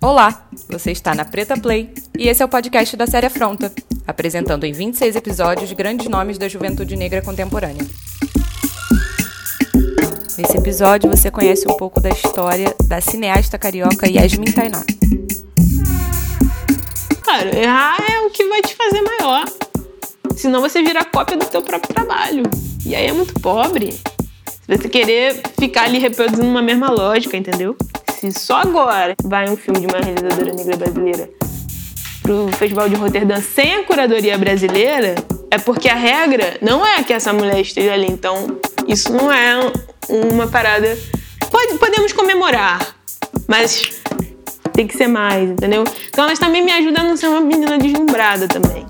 Olá, você está na Preta Play e esse é o podcast da série Afronta, apresentando em 26 episódios grandes nomes da juventude negra contemporânea. Nesse episódio você conhece um pouco da história da cineasta carioca Yasmin Tainá. Cara, errar é o que vai te fazer maior. Senão você vira cópia do teu próprio trabalho. E aí é muito pobre. Você querer ficar ali reproduzindo uma mesma lógica, entendeu? Se só agora vai um filme de uma realizadora negra brasileira pro Festival de Roterdã sem a curadoria brasileira, é porque a regra não é que essa mulher esteja ali. Então, isso não é uma parada. Pode, podemos comemorar, mas tem que ser mais, entendeu? Então, elas também me ajudam a não ser uma menina deslumbrada também.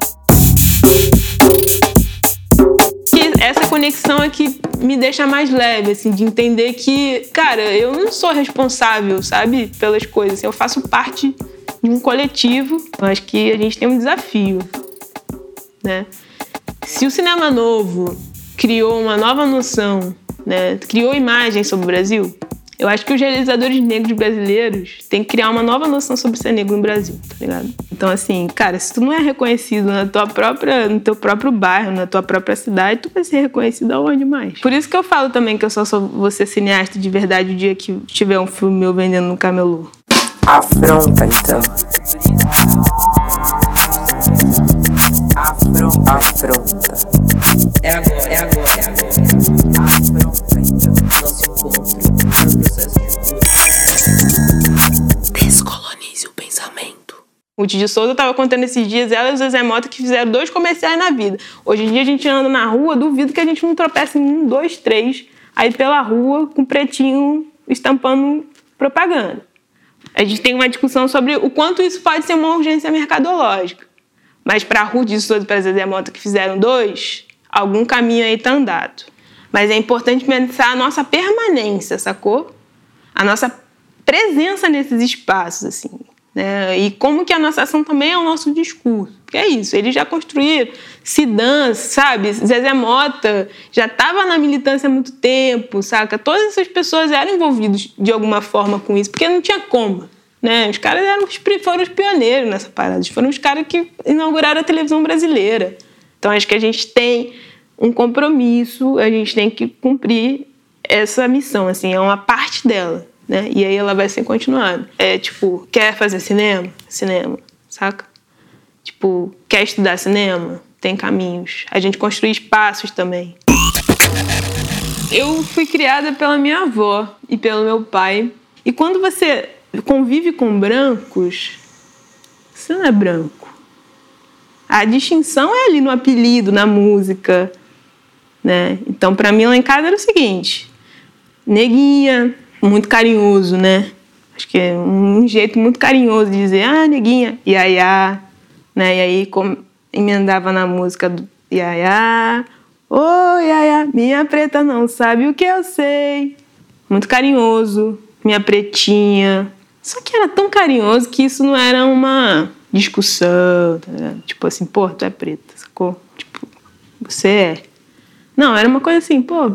Essa conexão é que me deixa mais leve, assim, de entender que, cara, eu não sou responsável, sabe, pelas coisas. Eu faço parte de um coletivo. Acho que a gente tem um desafio, né? Se o cinema novo criou uma nova noção, né, criou imagens sobre o Brasil, eu acho que os realizadores negros brasileiros têm que criar uma nova noção sobre ser negro no Brasil, tá ligado? Então, assim, cara, se tu não é reconhecido na tua própria, no teu próprio bairro, na tua própria cidade, tu vai ser reconhecido aonde mais? Por isso que eu falo também que eu só sou você cineasta de verdade o dia que tiver um filme meu vendendo no camelô. Afronta, então. Afronta. Afronta. É agora, é agora, é agora. Afronta, então. O Titi Souza estava contando esses dias, ela e o Zezé Mota, que fizeram dois comerciais na vida. Hoje em dia a gente anda na rua, duvido que a gente não tropece em um, dois, três, aí pela rua, com pretinho estampando propaganda. A gente tem uma discussão sobre o quanto isso pode ser uma urgência mercadológica. Mas para Ruth de Souza e para Zezé Mota, que fizeram dois, algum caminho aí está andado. Mas é importante pensar a nossa permanência, sacou? A nossa presença nesses espaços, assim. Né? E como que a nossa ação também é o nosso discurso. Que é isso, eles já construíram Sidan, sabe? Zezé Mota já estava na militância há muito tempo, saca? Todas essas pessoas eram envolvidas de alguma forma com isso, porque não tinha como. Né? Os caras eram, foram os pioneiros nessa parada, foram os caras que inauguraram a televisão brasileira. Então acho que a gente tem um compromisso, a gente tem que cumprir essa missão, assim, é uma parte dela, né? E aí ela vai ser continuada. É tipo, quer fazer cinema? Cinema, saca? Tipo, quer estudar cinema? Tem caminhos. A gente construi espaços também. Eu fui criada pela minha avó e pelo meu pai. E quando você convive com brancos, você não é branco. A distinção é ali no apelido, na música, né? Então, para mim lá em casa era o seguinte: neguinha, muito carinhoso, né? Acho que é um jeito muito carinhoso de dizer, ah, neguinha, iaiá, né? E aí com, emendava na música do iaiá, ô oh, iaiá, minha preta não sabe o que eu sei. Muito carinhoso, minha pretinha. Só que era tão carinhoso que isso não era uma discussão, tá tipo assim, pô, tu é preta, sacou? Tipo, você é. Não, era uma coisa assim, pô,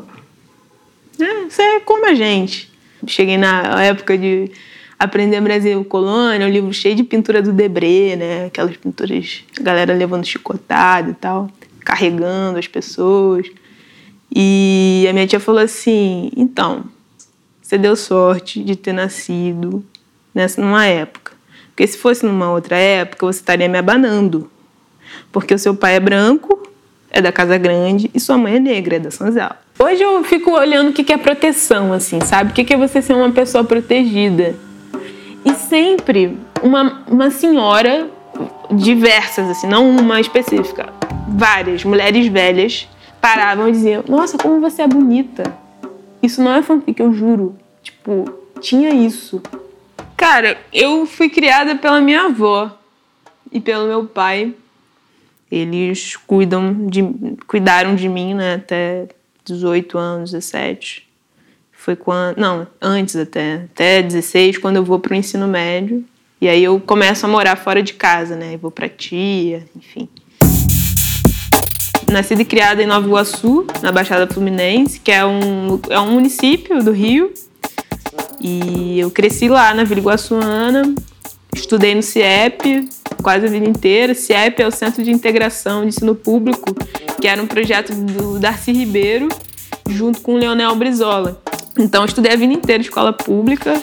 é, você é como a gente. Cheguei na época de aprender Brasil Colônia, um livro cheio de pintura do Debré, né? Aquelas pinturas, a galera levando chicotado e tal, carregando as pessoas. E a minha tia falou assim: então, você deu sorte de ter nascido nessa numa época. Porque se fosse numa outra época, você estaria me abanando. Porque o seu pai é branco, é da Casa Grande, e sua mãe é negra, é da Sanzal. Hoje eu fico olhando o que é proteção, assim, sabe? O que é você ser uma pessoa protegida. E sempre uma, uma senhora, diversas, assim, não uma específica, várias mulheres velhas paravam e diziam: Nossa, como você é bonita. Isso não é fanfic, eu juro. Tipo, tinha isso. Cara, eu fui criada pela minha avó e pelo meu pai. Eles cuidam de, cuidaram de mim né, até 18 anos, 17. Foi quando. Não, antes até. Até 16, quando eu vou para o ensino médio. E aí eu começo a morar fora de casa, né? Eu vou para tia, enfim. Nascida e criada em Nova Iguaçu, na Baixada Fluminense, que é um, é um município do Rio. E eu cresci lá na Vila Iguaçuana. estudei no CIEP quase a vida inteira. CIEP é o Centro de Integração de Ensino Público, que era um projeto do Darcy Ribeiro, junto com o Leonel Brizola. Então, estudei a vida inteira escola pública,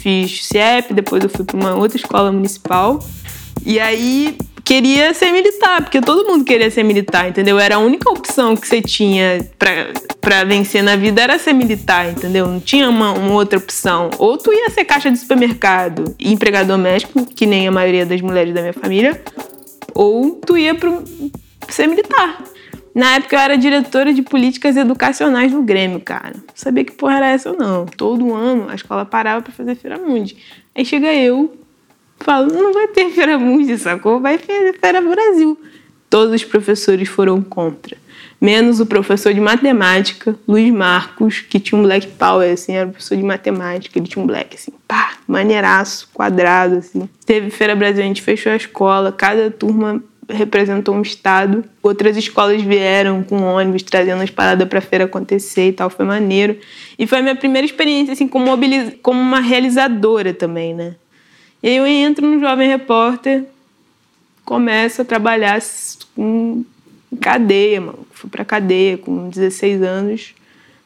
fiz CIEP, depois eu fui para uma outra escola municipal. E aí queria ser militar, porque todo mundo queria ser militar, entendeu? Era a única opção que você tinha pra, pra vencer na vida era ser militar, entendeu? Não tinha uma, uma outra opção. Ou tu ia ser caixa de supermercado e empregado doméstico, que nem a maioria das mulheres da minha família, ou tu ia pro, ser militar. Na época eu era diretora de políticas educacionais no Grêmio, cara. Não sabia que porra era essa ou não. Todo ano a escola parava para fazer Feira Mundi. Aí chega eu, falo, não vai ter Feira Mundi, sacou? Vai ter Feira Brasil. Todos os professores foram contra. Menos o professor de matemática, Luiz Marcos, que tinha um black power, assim, era professor de matemática, ele tinha um black, assim, pá, maneiraço, quadrado, assim. Teve Feira Brasil, a gente fechou a escola, cada turma representou um estado. Outras escolas vieram com ônibus trazendo as paradas para feira acontecer e tal, foi maneiro. E foi a minha primeira experiência assim como, como uma realizadora também, né? E aí eu entro no Jovem Repórter, começo a trabalhar com cadeia, mano. Fui pra cadeia com 16 anos.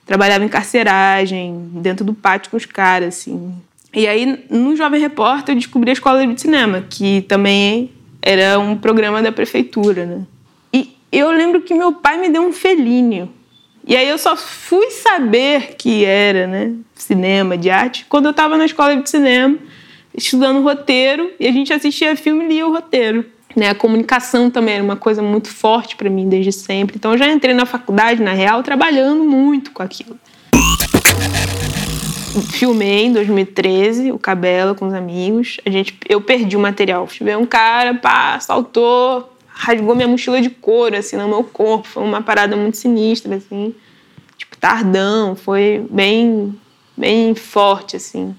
Trabalhava em carceragem, dentro do pátio com os caras, assim. E aí, no Jovem Repórter, eu descobri a Escola de Cinema, que também era um programa da prefeitura, né? E eu lembro que meu pai me deu um felíneo. E aí eu só fui saber que era, né, cinema, de arte, quando eu estava na escola de cinema, estudando roteiro, e a gente assistia filme e lia o roteiro. Né, a comunicação também era uma coisa muito forte para mim desde sempre. Então eu já entrei na faculdade, na real, trabalhando muito com aquilo. Filmei em 2013 o Cabela com os amigos. A gente, eu perdi o material. Veio um cara, pá, saltou, rasgou minha mochila de couro, assim, no meu corpo. Foi uma parada muito sinistra, assim. Tipo, tardão. Foi bem, bem forte, assim.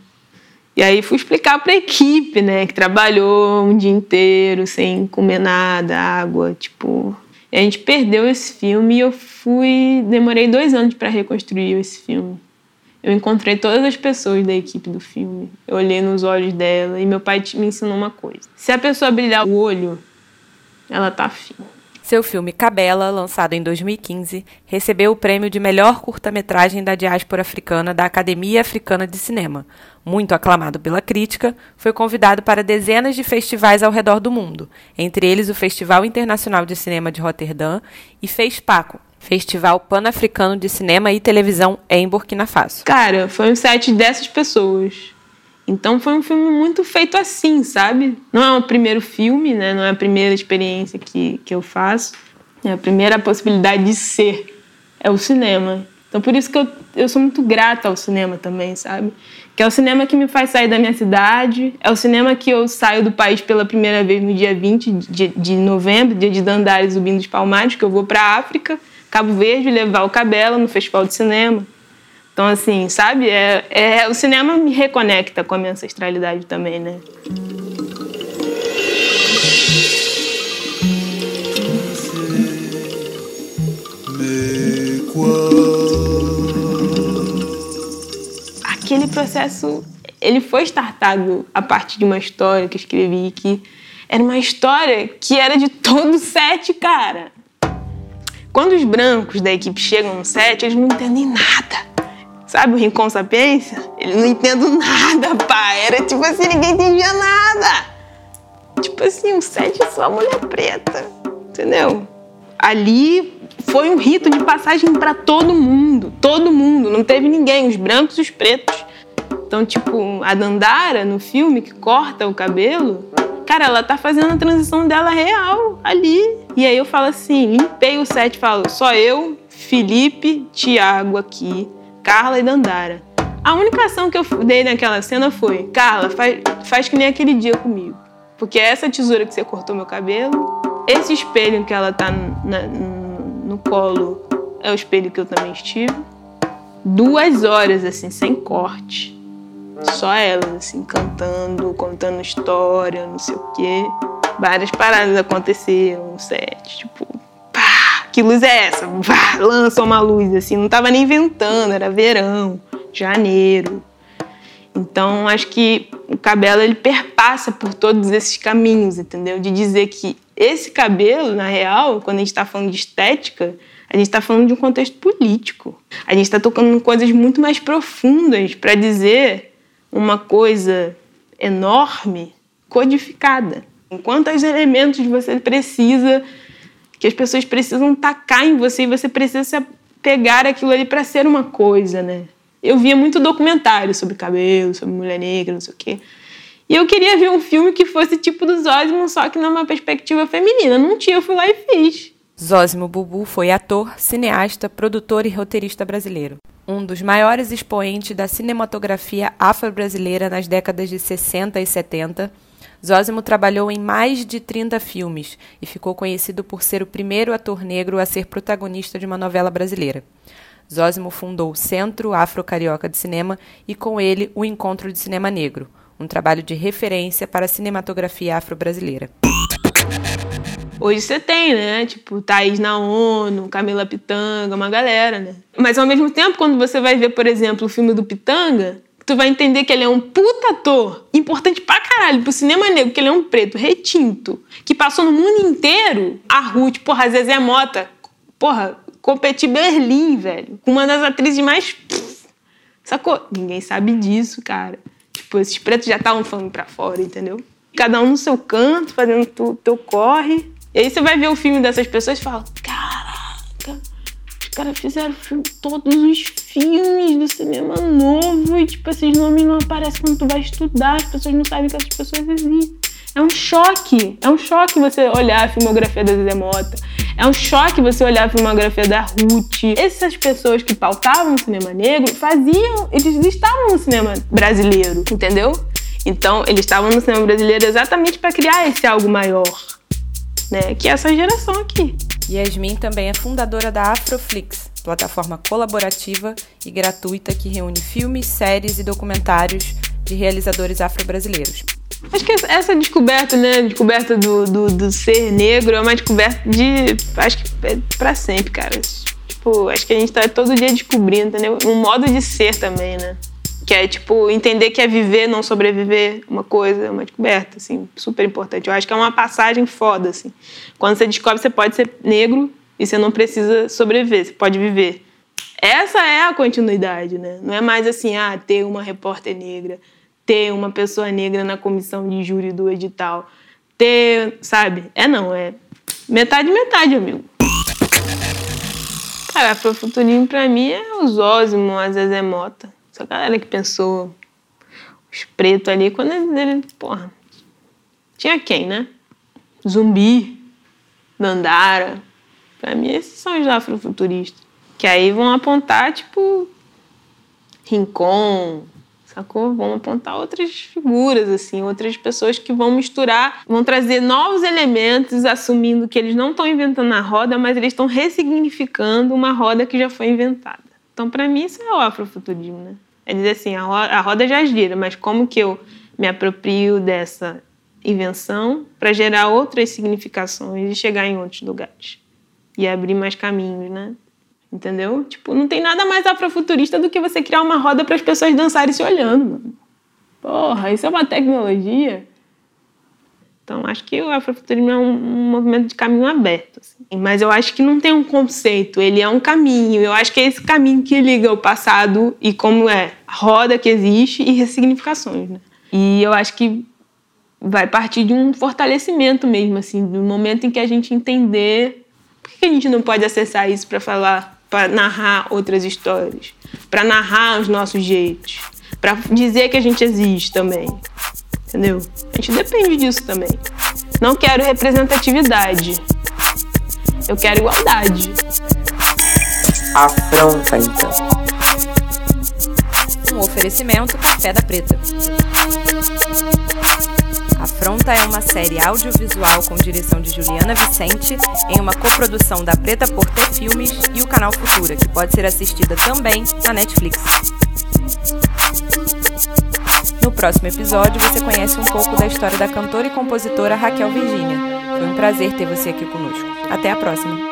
E aí fui explicar para a equipe, né, que trabalhou um dia inteiro sem comer nada, água, tipo. E a gente perdeu esse filme e eu fui. Demorei dois anos para reconstruir esse filme. Eu encontrei todas as pessoas da equipe do filme. Eu olhei nos olhos dela e meu pai me ensinou uma coisa: se a pessoa brilhar o olho, ela tá afim. Seu filme Cabela, lançado em 2015, recebeu o prêmio de melhor curta-metragem da diáspora africana da Academia Africana de Cinema. Muito aclamado pela crítica, foi convidado para dezenas de festivais ao redor do mundo, entre eles o Festival Internacional de Cinema de Roterdã e FESPACO, Festival Pan-Africano de Cinema e Televisão em Burkina Faso. Cara, foi um set dessas pessoas. Então foi um filme muito feito assim, sabe? Não é o primeiro filme, né? Não é a primeira experiência que, que eu faço. É a primeira possibilidade de ser. É o cinema. Então por isso que eu, eu sou muito grata ao cinema também, sabe? Que é o cinema que me faz sair da minha cidade. É o cinema que eu saio do país pela primeira vez no dia 20 de, de novembro, dia de Dandares, Zumbi dos Palmares, que eu vou para África, Cabo Verde, levar o Cabela no Festival de Cinema. Então, assim, sabe? É, é, o cinema me reconecta com a minha ancestralidade também, né? Aquele processo, ele foi startado a partir de uma história que eu escrevi que era uma história que era de todo set, cara. Quando os brancos da equipe chegam no set, eles não entendem nada. Sabe o Rincon Sapiência? Ele não entendo nada, pá. Era tipo assim, ninguém entendia nada. Tipo assim, um set é só mulher preta. Entendeu? Ali foi um rito de passagem para todo mundo. Todo mundo. Não teve ninguém, os brancos e os pretos. Então, tipo, a Dandara no filme que corta o cabelo, cara, ela tá fazendo a transição dela real ali. E aí eu falo assim, limpei o set, falo, só eu, Felipe, Tiago aqui Carla e Dandara. A única ação que eu dei naquela cena foi: Carla, faz, faz que nem aquele dia comigo. Porque essa tesoura que você cortou meu cabelo, esse espelho que ela tá na, no colo é o espelho que eu também estive. Duas horas, assim, sem corte. Só elas, assim, cantando, contando história, não sei o quê. Várias paradas aconteceram no set, tipo, que luz é essa? Vá, lança uma luz, assim, não tava nem ventando, era verão, janeiro. Então, acho que Cabela ele perpassa por todos esses caminhos, entendeu? De dizer que esse cabelo, na real, quando a gente está falando de estética, a gente está falando de um contexto político. A gente está tocando em coisas muito mais profundas para dizer uma coisa enorme, codificada. Em quantos elementos você precisa, que as pessoas precisam tacar em você e você precisa pegar aquilo ali para ser uma coisa, né? Eu via muito documentário sobre cabelo, sobre mulher negra, não sei o quê. E eu queria ver um filme que fosse tipo do Zósimo, só que numa perspectiva feminina. Não tinha, eu fui lá e fiz. Zósimo Bubu foi ator, cineasta, produtor e roteirista brasileiro. Um dos maiores expoentes da cinematografia afro-brasileira nas décadas de 60 e 70, Zósimo trabalhou em mais de 30 filmes e ficou conhecido por ser o primeiro ator negro a ser protagonista de uma novela brasileira. Zósimo fundou o Centro Afro-Carioca de Cinema e, com ele, o Encontro de Cinema Negro, um trabalho de referência para a cinematografia afro-brasileira. Hoje você tem, né? Tipo, Thaís na ONU, Camila Pitanga, uma galera, né? Mas ao mesmo tempo, quando você vai ver, por exemplo, o filme do Pitanga, tu vai entender que ele é um puta ator, importante pra caralho pro cinema negro, que ele é um preto retinto, que passou no mundo inteiro. A Ruth, porra, a Zezé Mota, porra, competir Berlim, velho, com uma das atrizes mais. sacou? Ninguém sabe disso, cara. Tipo, esses pretos já estavam falando pra fora, entendeu? Cada um no seu canto, fazendo o teu corre. E aí você vai ver o filme dessas pessoas e fala: caraca, caras fizeram filme, todos os filmes do cinema novo e, tipo, esses nomes não aparecem quando tu vai estudar, as pessoas não sabem que essas pessoas existem. É um choque, é um choque você olhar a filmografia da Zé Mota, é um choque você olhar a filmografia da Ruth. Essas pessoas que pautavam o cinema negro faziam, eles estavam no cinema brasileiro, entendeu? Então, eles estavam no cinema brasileiro exatamente para criar esse algo maior, né? Que é essa geração aqui. Yasmin também é fundadora da Afroflix, plataforma colaborativa e gratuita que reúne filmes, séries e documentários de realizadores afro-brasileiros. Acho que essa descoberta, né? Descoberta do, do, do, ser negro é uma descoberta de. Acho que é pra sempre, cara. Tipo, acho que a gente tá todo dia descobrindo, entendeu? Um modo de ser também, né? Que é, tipo, entender que é viver, não sobreviver, uma coisa, uma descoberta, assim, super importante. Eu acho que é uma passagem foda, assim. Quando você descobre você pode ser negro e você não precisa sobreviver, você pode viver. Essa é a continuidade, né? Não é mais assim, ah, ter uma repórter negra, ter uma pessoa negra na comissão de júri do edital, ter, sabe? É não, é metade, metade, amigo. Cara, afrofuturismo pra mim é o Zózimo, a Zezé Mota. Essa galera que pensou os pretos ali, quando ele, porra, tinha quem, né? Zumbi, Dandara. Pra mim, esses são os afrofuturistas. Que aí vão apontar, tipo, Rincon, sacou? Vão apontar outras figuras, assim, outras pessoas que vão misturar, vão trazer novos elementos, assumindo que eles não estão inventando a roda, mas eles estão ressignificando uma roda que já foi inventada. Então, para mim, isso é o afrofuturismo, né? É dizer assim, a roda, a roda já gira, mas como que eu me aproprio dessa invenção para gerar outras significações e chegar em outros lugares e abrir mais caminhos, né? Entendeu? Tipo, não tem nada mais afrofuturista do que você criar uma roda para as pessoas dançarem se olhando, mano. Porra, isso é uma tecnologia. Então, acho que o afrofuturismo é um, movimento de caminho aberto. Assim. Mas eu acho que não tem um conceito, ele é um caminho. Eu acho que é esse caminho que liga o passado e como é a roda que existe e ressignificações. Né? E eu acho que vai partir de um fortalecimento mesmo, assim, do momento em que a gente entender por que a gente não pode acessar isso para falar, para narrar outras histórias, para narrar os nossos jeitos, para dizer que a gente existe também. Entendeu? A gente depende disso também. Não quero representatividade. Eu quero igualdade. Afronta, então. Um oferecimento Café da Preta. Afronta é uma série audiovisual com direção de Juliana Vicente, em uma coprodução da Preta por Ter Filmes e o canal Futura, que pode ser assistida também na Netflix. No próximo episódio, você conhece um pouco da história da cantora e compositora Raquel Virginia. Foi um prazer ter você aqui conosco. Até a próxima!